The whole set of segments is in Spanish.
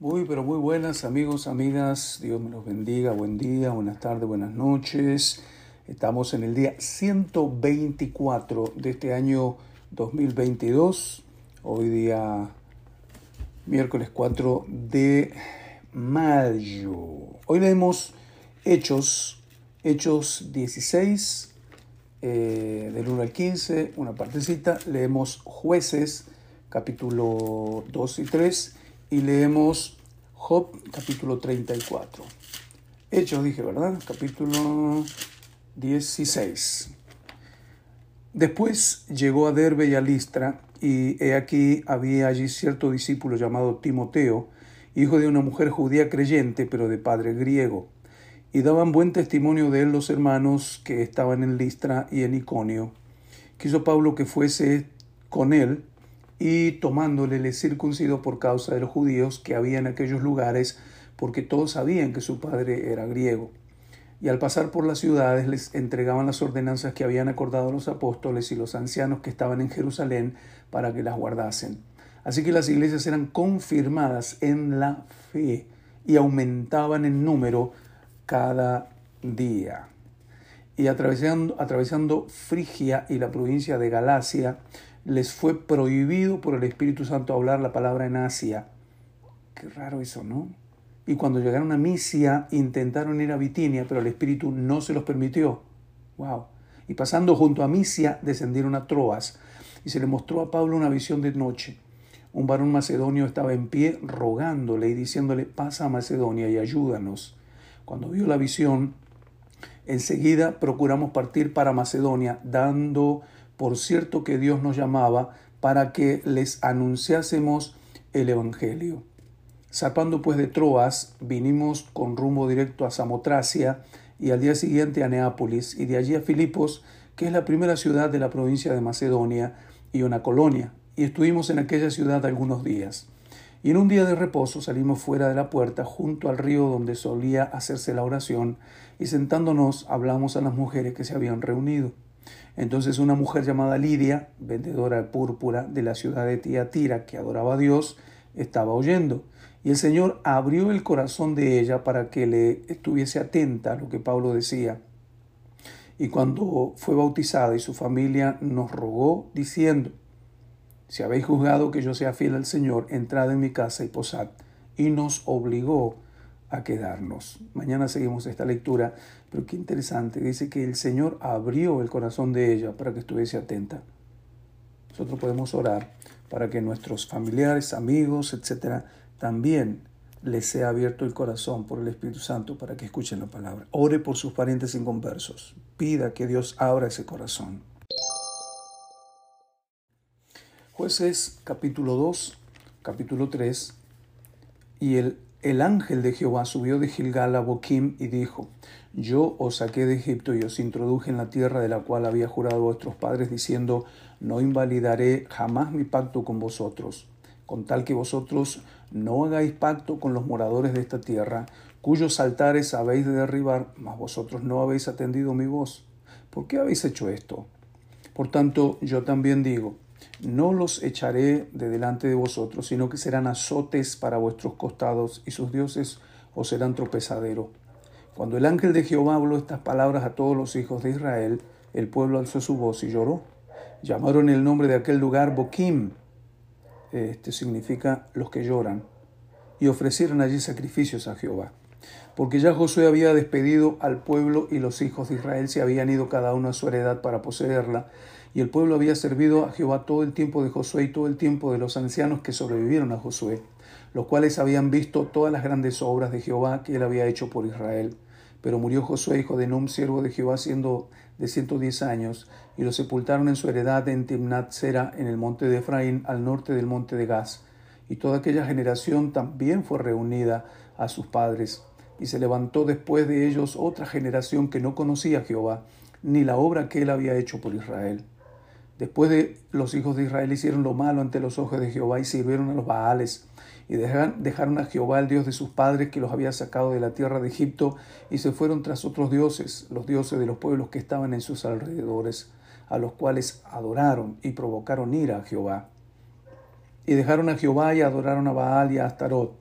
Muy, pero muy buenas amigos, amigas. Dios me los bendiga. Buen día, buenas tardes, buenas noches. Estamos en el día 124 de este año 2022. Hoy día miércoles 4 de mayo. Hoy leemos Hechos, Hechos 16, eh, del 1 al 15, una partecita. Leemos Jueces, capítulo 2 y 3 y leemos Job capítulo 34. Hechos, dije, ¿verdad? Capítulo 16. Después llegó a Derbe y a Listra, y he aquí había allí cierto discípulo llamado Timoteo, hijo de una mujer judía creyente, pero de padre griego. Y daban buen testimonio de él los hermanos que estaban en Listra y en Iconio. Quiso Pablo que fuese con él, y tomándole le circuncidó por causa de los judíos que había en aquellos lugares, porque todos sabían que su padre era griego. Y al pasar por las ciudades les entregaban las ordenanzas que habían acordado los apóstoles y los ancianos que estaban en Jerusalén para que las guardasen. Así que las iglesias eran confirmadas en la fe y aumentaban en número cada día. Y atravesando, atravesando Frigia y la provincia de Galacia, les fue prohibido por el Espíritu Santo hablar la palabra en Asia. Qué raro eso, ¿no? Y cuando llegaron a Misia intentaron ir a Bitinia, pero el Espíritu no se los permitió. Wow. Y pasando junto a Misia descendieron a Troas y se le mostró a Pablo una visión de noche. Un varón macedonio estaba en pie rogándole y diciéndole, pasa a Macedonia y ayúdanos. Cuando vio la visión, enseguida procuramos partir para Macedonia, dando por cierto que Dios nos llamaba para que les anunciásemos el Evangelio. Zarpando pues de Troas, vinimos con rumbo directo a Samotracia y al día siguiente a Neápolis y de allí a Filipos, que es la primera ciudad de la provincia de Macedonia y una colonia, y estuvimos en aquella ciudad algunos días. Y en un día de reposo salimos fuera de la puerta junto al río donde solía hacerse la oración, y sentándonos hablamos a las mujeres que se habían reunido. Entonces una mujer llamada Lidia, vendedora de púrpura de la ciudad de Tiatira, que adoraba a Dios, estaba oyendo. Y el Señor abrió el corazón de ella para que le estuviese atenta a lo que Pablo decía. Y cuando fue bautizada y su familia nos rogó diciendo, si habéis juzgado que yo sea fiel al Señor, entrad en mi casa y posad. Y nos obligó a quedarnos. Mañana seguimos esta lectura, pero qué interesante. Dice que el Señor abrió el corazón de ella para que estuviese atenta. Nosotros podemos orar para que nuestros familiares, amigos, etcétera, también les sea abierto el corazón por el Espíritu Santo para que escuchen la palabra. Ore por sus parientes inconversos. Pida que Dios abra ese corazón. Jueces capítulo 2, capítulo 3 y el el ángel de Jehová subió de Gilgal a Boquim y dijo, Yo os saqué de Egipto y os introduje en la tierra de la cual había jurado vuestros padres, diciendo, No invalidaré jamás mi pacto con vosotros, con tal que vosotros no hagáis pacto con los moradores de esta tierra, cuyos altares habéis de derribar, mas vosotros no habéis atendido mi voz. ¿Por qué habéis hecho esto? Por tanto, yo también digo, no los echaré de delante de vosotros, sino que serán azotes para vuestros costados, y sus dioses os serán tropezadero. Cuando el ángel de Jehová habló estas palabras a todos los hijos de Israel, el pueblo alzó su voz y lloró. Llamaron el nombre de aquel lugar Boquim, este significa los que lloran, y ofrecieron allí sacrificios a Jehová. Porque ya Josué había despedido al pueblo y los hijos de Israel se habían ido cada uno a su heredad para poseerla, y el pueblo había servido a Jehová todo el tiempo de Josué y todo el tiempo de los ancianos que sobrevivieron a Josué, los cuales habían visto todas las grandes obras de Jehová que él había hecho por Israel. Pero murió Josué, hijo de Num, siervo de Jehová, siendo de ciento diez años, y lo sepultaron en su heredad en Timnat Sera, en el monte de Efraín, al norte del monte de Gaz. Y toda aquella generación también fue reunida a sus padres. Y se levantó después de ellos otra generación que no conocía a Jehová, ni la obra que él había hecho por Israel. Después de los hijos de Israel hicieron lo malo ante los ojos de Jehová y sirvieron a los Baales y dejaron a Jehová el Dios de sus padres que los había sacado de la tierra de Egipto y se fueron tras otros dioses, los dioses de los pueblos que estaban en sus alrededores, a los cuales adoraron y provocaron ira a Jehová. Y dejaron a Jehová y adoraron a Baal y a Astarot.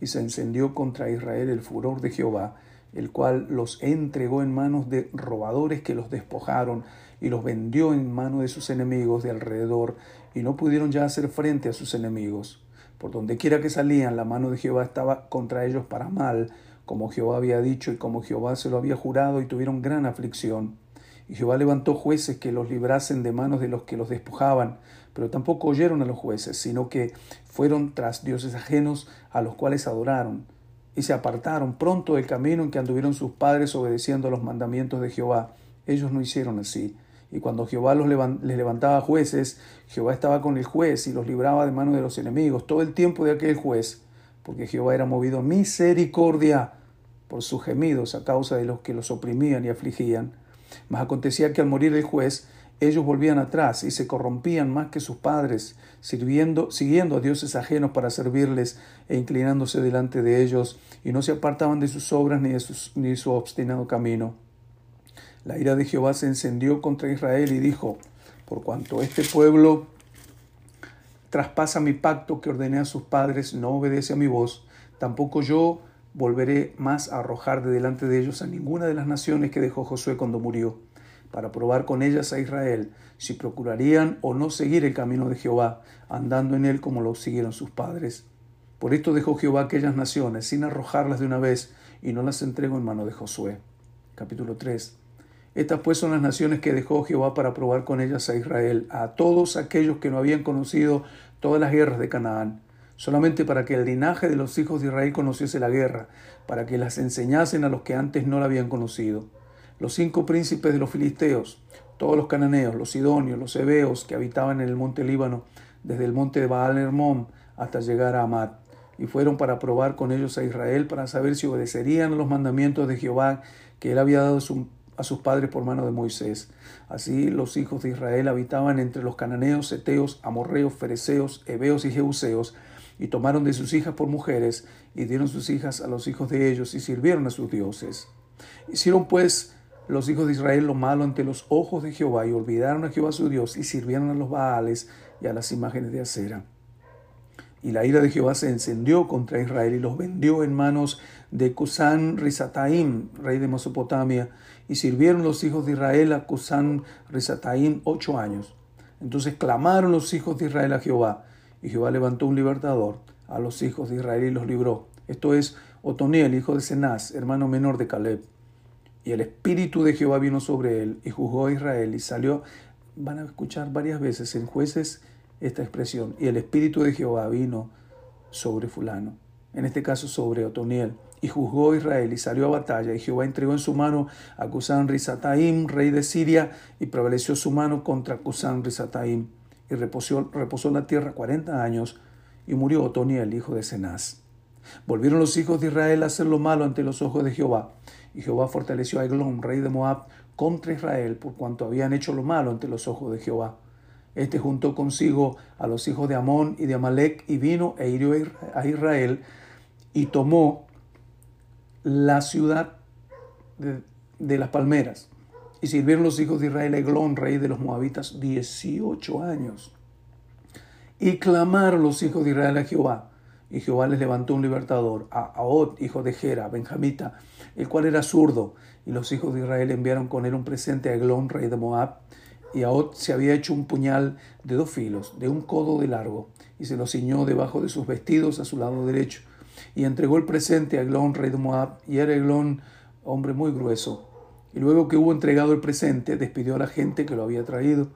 y se encendió contra Israel el furor de Jehová, el cual los entregó en manos de robadores que los despojaron y los vendió en manos de sus enemigos de alrededor, y no pudieron ya hacer frente a sus enemigos. Por donde quiera que salían, la mano de Jehová estaba contra ellos para mal, como Jehová había dicho y como Jehová se lo había jurado, y tuvieron gran aflicción. Y Jehová levantó jueces que los librasen de manos de los que los despojaban, pero tampoco oyeron a los jueces, sino que fueron tras dioses ajenos a los cuales adoraron, y se apartaron pronto del camino en que anduvieron sus padres obedeciendo a los mandamientos de Jehová. Ellos no hicieron así. Y cuando Jehová los les levantaba jueces, Jehová estaba con el juez y los libraba de manos de los enemigos todo el tiempo de aquel juez, porque Jehová era movido misericordia por sus gemidos a causa de los que los oprimían y afligían. Mas acontecía que al morir el juez, ellos volvían atrás y se corrompían más que sus padres, sirviendo, siguiendo a dioses ajenos para servirles e inclinándose delante de ellos, y no se apartaban de sus obras ni de, ni de su obstinado camino. La ira de Jehová se encendió contra Israel y dijo, por cuanto este pueblo traspasa mi pacto que ordené a sus padres, no obedece a mi voz, tampoco yo volveré más a arrojar de delante de ellos a ninguna de las naciones que dejó Josué cuando murió, para probar con ellas a Israel si procurarían o no seguir el camino de Jehová, andando en él como lo siguieron sus padres. Por esto dejó Jehová aquellas naciones, sin arrojarlas de una vez, y no las entregó en mano de Josué. Capítulo 3. Estas pues son las naciones que dejó Jehová para probar con ellas a Israel, a todos aquellos que no habían conocido todas las guerras de Canaán, solamente para que el linaje de los hijos de Israel conociese la guerra, para que las enseñasen a los que antes no la habían conocido. Los cinco príncipes de los filisteos, todos los cananeos, los sidonios, los hebeos que habitaban en el monte Líbano, desde el monte de Baal Hermón hasta llegar a Amat, y fueron para probar con ellos a Israel para saber si obedecerían a los mandamientos de Jehová que él había dado a su a sus padres por mano de Moisés. Así los hijos de Israel habitaban entre los cananeos, eteos, amorreos, fereceos, heveos y jeuseos, y tomaron de sus hijas por mujeres, y dieron sus hijas a los hijos de ellos, y sirvieron a sus dioses. Hicieron pues los hijos de Israel lo malo ante los ojos de Jehová, y olvidaron a Jehová su Dios, y sirvieron a los Baales y a las imágenes de acera. Y la ira de Jehová se encendió contra Israel y los vendió en manos de Cusán Risataim, rey de Mesopotamia, y sirvieron los hijos de Israel a Cusán Risataim ocho años. Entonces clamaron los hijos de Israel a Jehová, y Jehová levantó un libertador a los hijos de Israel y los libró. Esto es Otoniel, hijo de Cenaz, hermano menor de Caleb. Y el espíritu de Jehová vino sobre él y juzgó a Israel y salió, van a escuchar varias veces en jueces esta expresión, y el Espíritu de Jehová vino sobre fulano, en este caso sobre Otoniel, y juzgó a Israel y salió a batalla, y Jehová entregó en su mano a Cusán Risataim, rey de Siria, y prevaleció su mano contra Cusán Risataim, y reposó, reposó en la tierra cuarenta años, y murió Otoniel, hijo de Cenaz. Volvieron los hijos de Israel a hacer lo malo ante los ojos de Jehová, y Jehová fortaleció a Eglón, rey de Moab, contra Israel, por cuanto habían hecho lo malo ante los ojos de Jehová. Este juntó consigo a los hijos de Amón y de Amalek y vino e hirió a Israel y tomó la ciudad de, las palmeras. Y sirvieron los hijos de Israel a Eglón, rey de los moabitas, 18 años. Y clamaron los hijos de Israel a Jehová. Y Jehová les levantó un libertador, a Ahod, hijo de Gera, benjamita, el cual era zurdo. Y los hijos de Israel enviaron con él un presente a Eglón, rey de Moab, y Aot se había hecho un puñal de dos filos, de un codo de largo, y se lo ciñó debajo de sus vestidos a su lado derecho, y entregó el presente a Eglón, rey de Moab, y era Eglón hombre muy grueso. Y luego que hubo entregado el presente, despidió a la gente que lo había traído.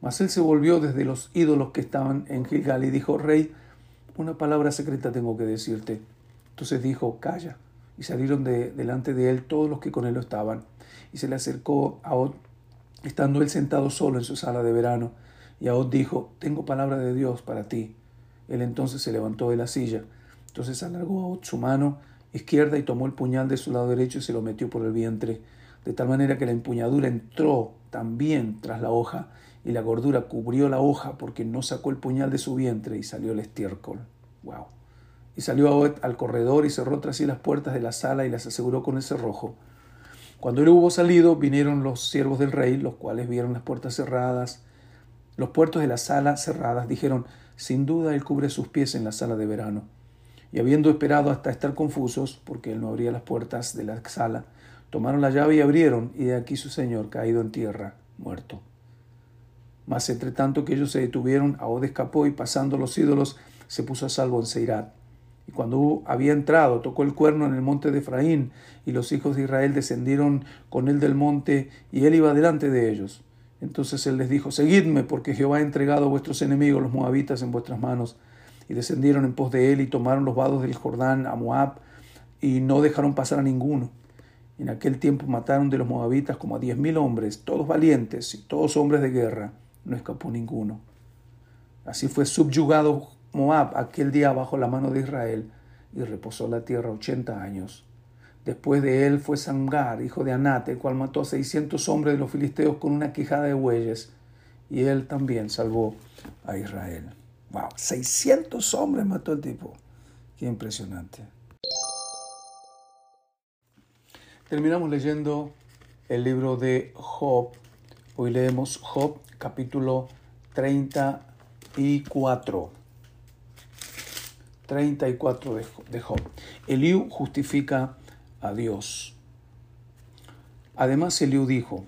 Mas él se volvió desde los ídolos que estaban en Gilgal y dijo, Rey, una palabra secreta tengo que decirte. Entonces dijo, Calla. Y salieron de, delante de él todos los que con él estaban. Y se le acercó a Ot estando él sentado solo en su sala de verano. Y Aod dijo, tengo palabra de Dios para ti. Él entonces se levantó de la silla. Entonces alargó su mano izquierda y tomó el puñal de su lado derecho y se lo metió por el vientre, de tal manera que la empuñadura entró también tras la hoja, y la gordura cubrió la hoja porque no sacó el puñal de su vientre y salió el estiércol. Wow. Y salió al corredor y cerró tras sí las puertas de la sala y las aseguró con el cerrojo. Cuando él hubo salido, vinieron los siervos del rey, los cuales vieron las puertas cerradas, los puertos de la sala cerradas, dijeron, sin duda él cubre sus pies en la sala de verano. Y habiendo esperado hasta estar confusos, porque él no abría las puertas de la sala, tomaron la llave y abrieron, y de aquí su señor caído en tierra, muerto. Mas entre tanto que ellos se detuvieron, Ahod escapó y pasando los ídolos se puso a salvo en Seirat. Y cuando había entrado, tocó el cuerno en el monte de Efraín, y los hijos de Israel descendieron con él del monte, y él iba delante de ellos. Entonces él les dijo, Seguidme, porque Jehová ha entregado a vuestros enemigos, los moabitas, en vuestras manos. Y descendieron en pos de él, y tomaron los vados del Jordán a Moab, y no dejaron pasar a ninguno. En aquel tiempo mataron de los moabitas como a diez mil hombres, todos valientes y todos hombres de guerra. No escapó ninguno. Así fue subyugado Moab aquel día bajo la mano de Israel y reposó la tierra ochenta años. Después de él fue Sangar, hijo de Anat, el cual mató a seiscientos hombres de los filisteos con una quijada de bueyes, y él también salvó a Israel. Wow, 600 hombres mató el tipo. Qué impresionante. Terminamos leyendo el libro de Job. Hoy leemos Job capítulo 34. 34 de Job. Eliú justifica a Dios. Además Eliú dijo,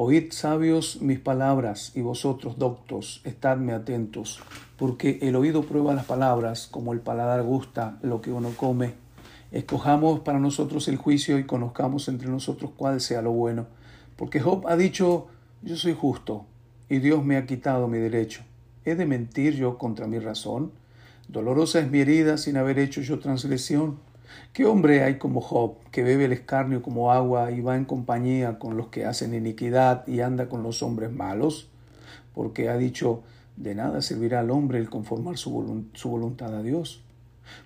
Oíd sabios mis palabras y vosotros doctos, estadme atentos, porque el oído prueba las palabras como el paladar gusta lo que uno come. Escojamos para nosotros el juicio y conozcamos entre nosotros cuál sea lo bueno, porque Job ha dicho, yo soy justo, y Dios me ha quitado mi derecho. ¿He de mentir yo contra mi razón? Dolorosa es mi herida sin haber hecho yo transgresión. ¿Qué hombre hay como Job, que bebe el escarnio como agua y va en compañía con los que hacen iniquidad y anda con los hombres malos? Porque ha dicho, de nada servirá al hombre el conformar su, voluntad a Dios.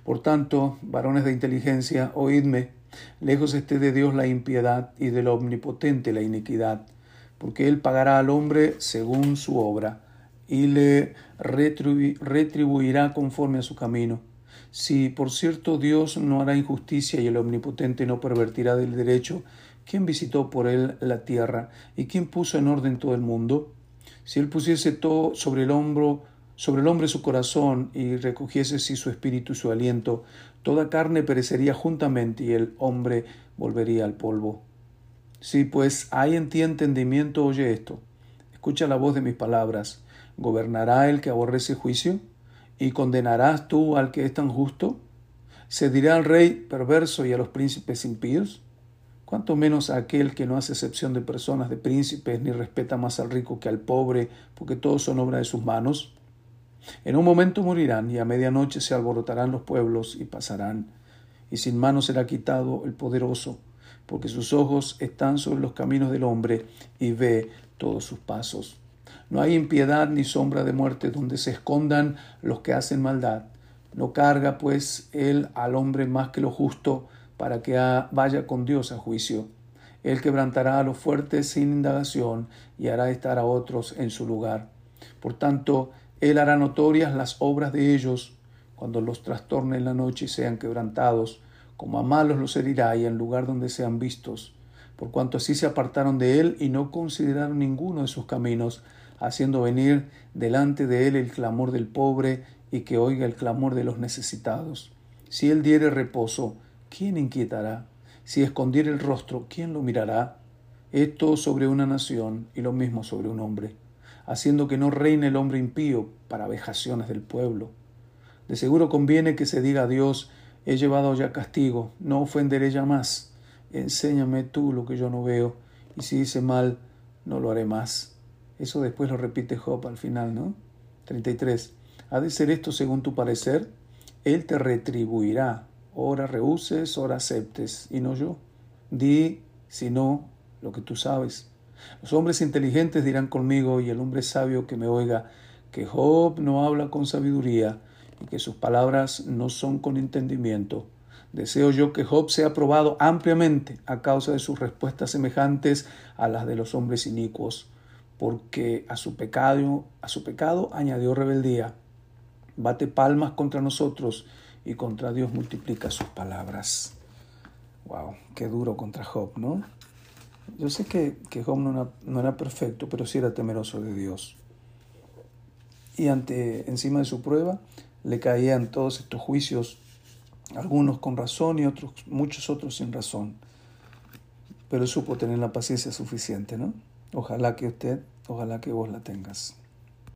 Por tanto, varones de inteligencia, oídme, lejos esté de Dios la impiedad y del omnipotente la iniquidad, porque él pagará al hombre según su obra y le retribuirá conforme a su camino. Si por cierto Dios no hará injusticia y el Omnipotente no pervertirá del derecho, ¿quién visitó por él la tierra y quién puso en orden todo el mundo? Si él pusiese todo sobre el hombro, sobre el hombre su corazón y recogiese si su espíritu y su aliento, toda carne perecería juntamente y el hombre volvería al polvo. Si pues hay en ti entendimiento, oye esto, escucha la voz de mis palabras, ¿Gobernará el que aborrece juicio? ¿Y condenarás tú al que es tan justo? ¿Se dirá al rey perverso y a los príncipes impíos? ¿Cuánto menos a aquel que no hace excepción de personas, de príncipes, ni respeta más al rico que al pobre, porque todos son obra de sus manos? En un momento morirán y a medianoche se alborotarán los pueblos y pasarán, y sin mano será quitado el poderoso, porque sus ojos están sobre los caminos del hombre y ve todos sus pasos. No hay impiedad ni sombra de muerte donde se escondan los que hacen maldad. No carga, pues, él al hombre más que lo justo para que vaya con Dios a juicio. Él quebrantará a los fuertes sin indagación y hará estar a otros en su lugar. Por tanto, él hará notorias las obras de ellos cuando los trastorne en la noche y sean quebrantados, como a malos los herirá y en lugar donde sean vistos. Por cuanto así se apartaron de él y no consideraron ninguno de sus caminos, haciendo venir delante de él el clamor del pobre y que oiga el clamor de los necesitados. Si él diere reposo, ¿quién inquietará? Si escondiere el rostro, ¿quién lo mirará? Esto sobre una nación y lo mismo sobre un hombre, haciendo que no reine el hombre impío para vejaciones del pueblo. De seguro conviene que se diga a Dios, he llevado ya castigo, no ofenderé ya más. Enséñame tú lo que yo no veo, y si hice mal, no lo haré más. Eso después lo repite Job al final, ¿no? 33. ¿Ha de ser esto según tu parecer? Él te retribuirá. Ora rehuses, ora aceptes, y no yo. Di, si no, lo que tú sabes. Los hombres inteligentes dirán conmigo, y el hombre sabio que me oiga, que Job no habla con sabiduría, y que sus palabras no son con entendimiento. Deseo yo que Job sea probado ampliamente a causa de sus respuestas semejantes a las de los hombres inicuos porque a su pecado, a su pecado añadió rebeldía. Bate palmas contra nosotros y contra Dios multiplica sus palabras. Wow, qué duro contra Job, ¿no? Yo sé que, que Job no era, no perfecto, pero sí era temeroso de Dios. Y ante, encima de su prueba, le caían todos estos juicios algunos con razón y otros, muchos otros sin razón. Pero supo tener la paciencia suficiente, ¿no? Ojalá que usted, ojalá que vos la tengas.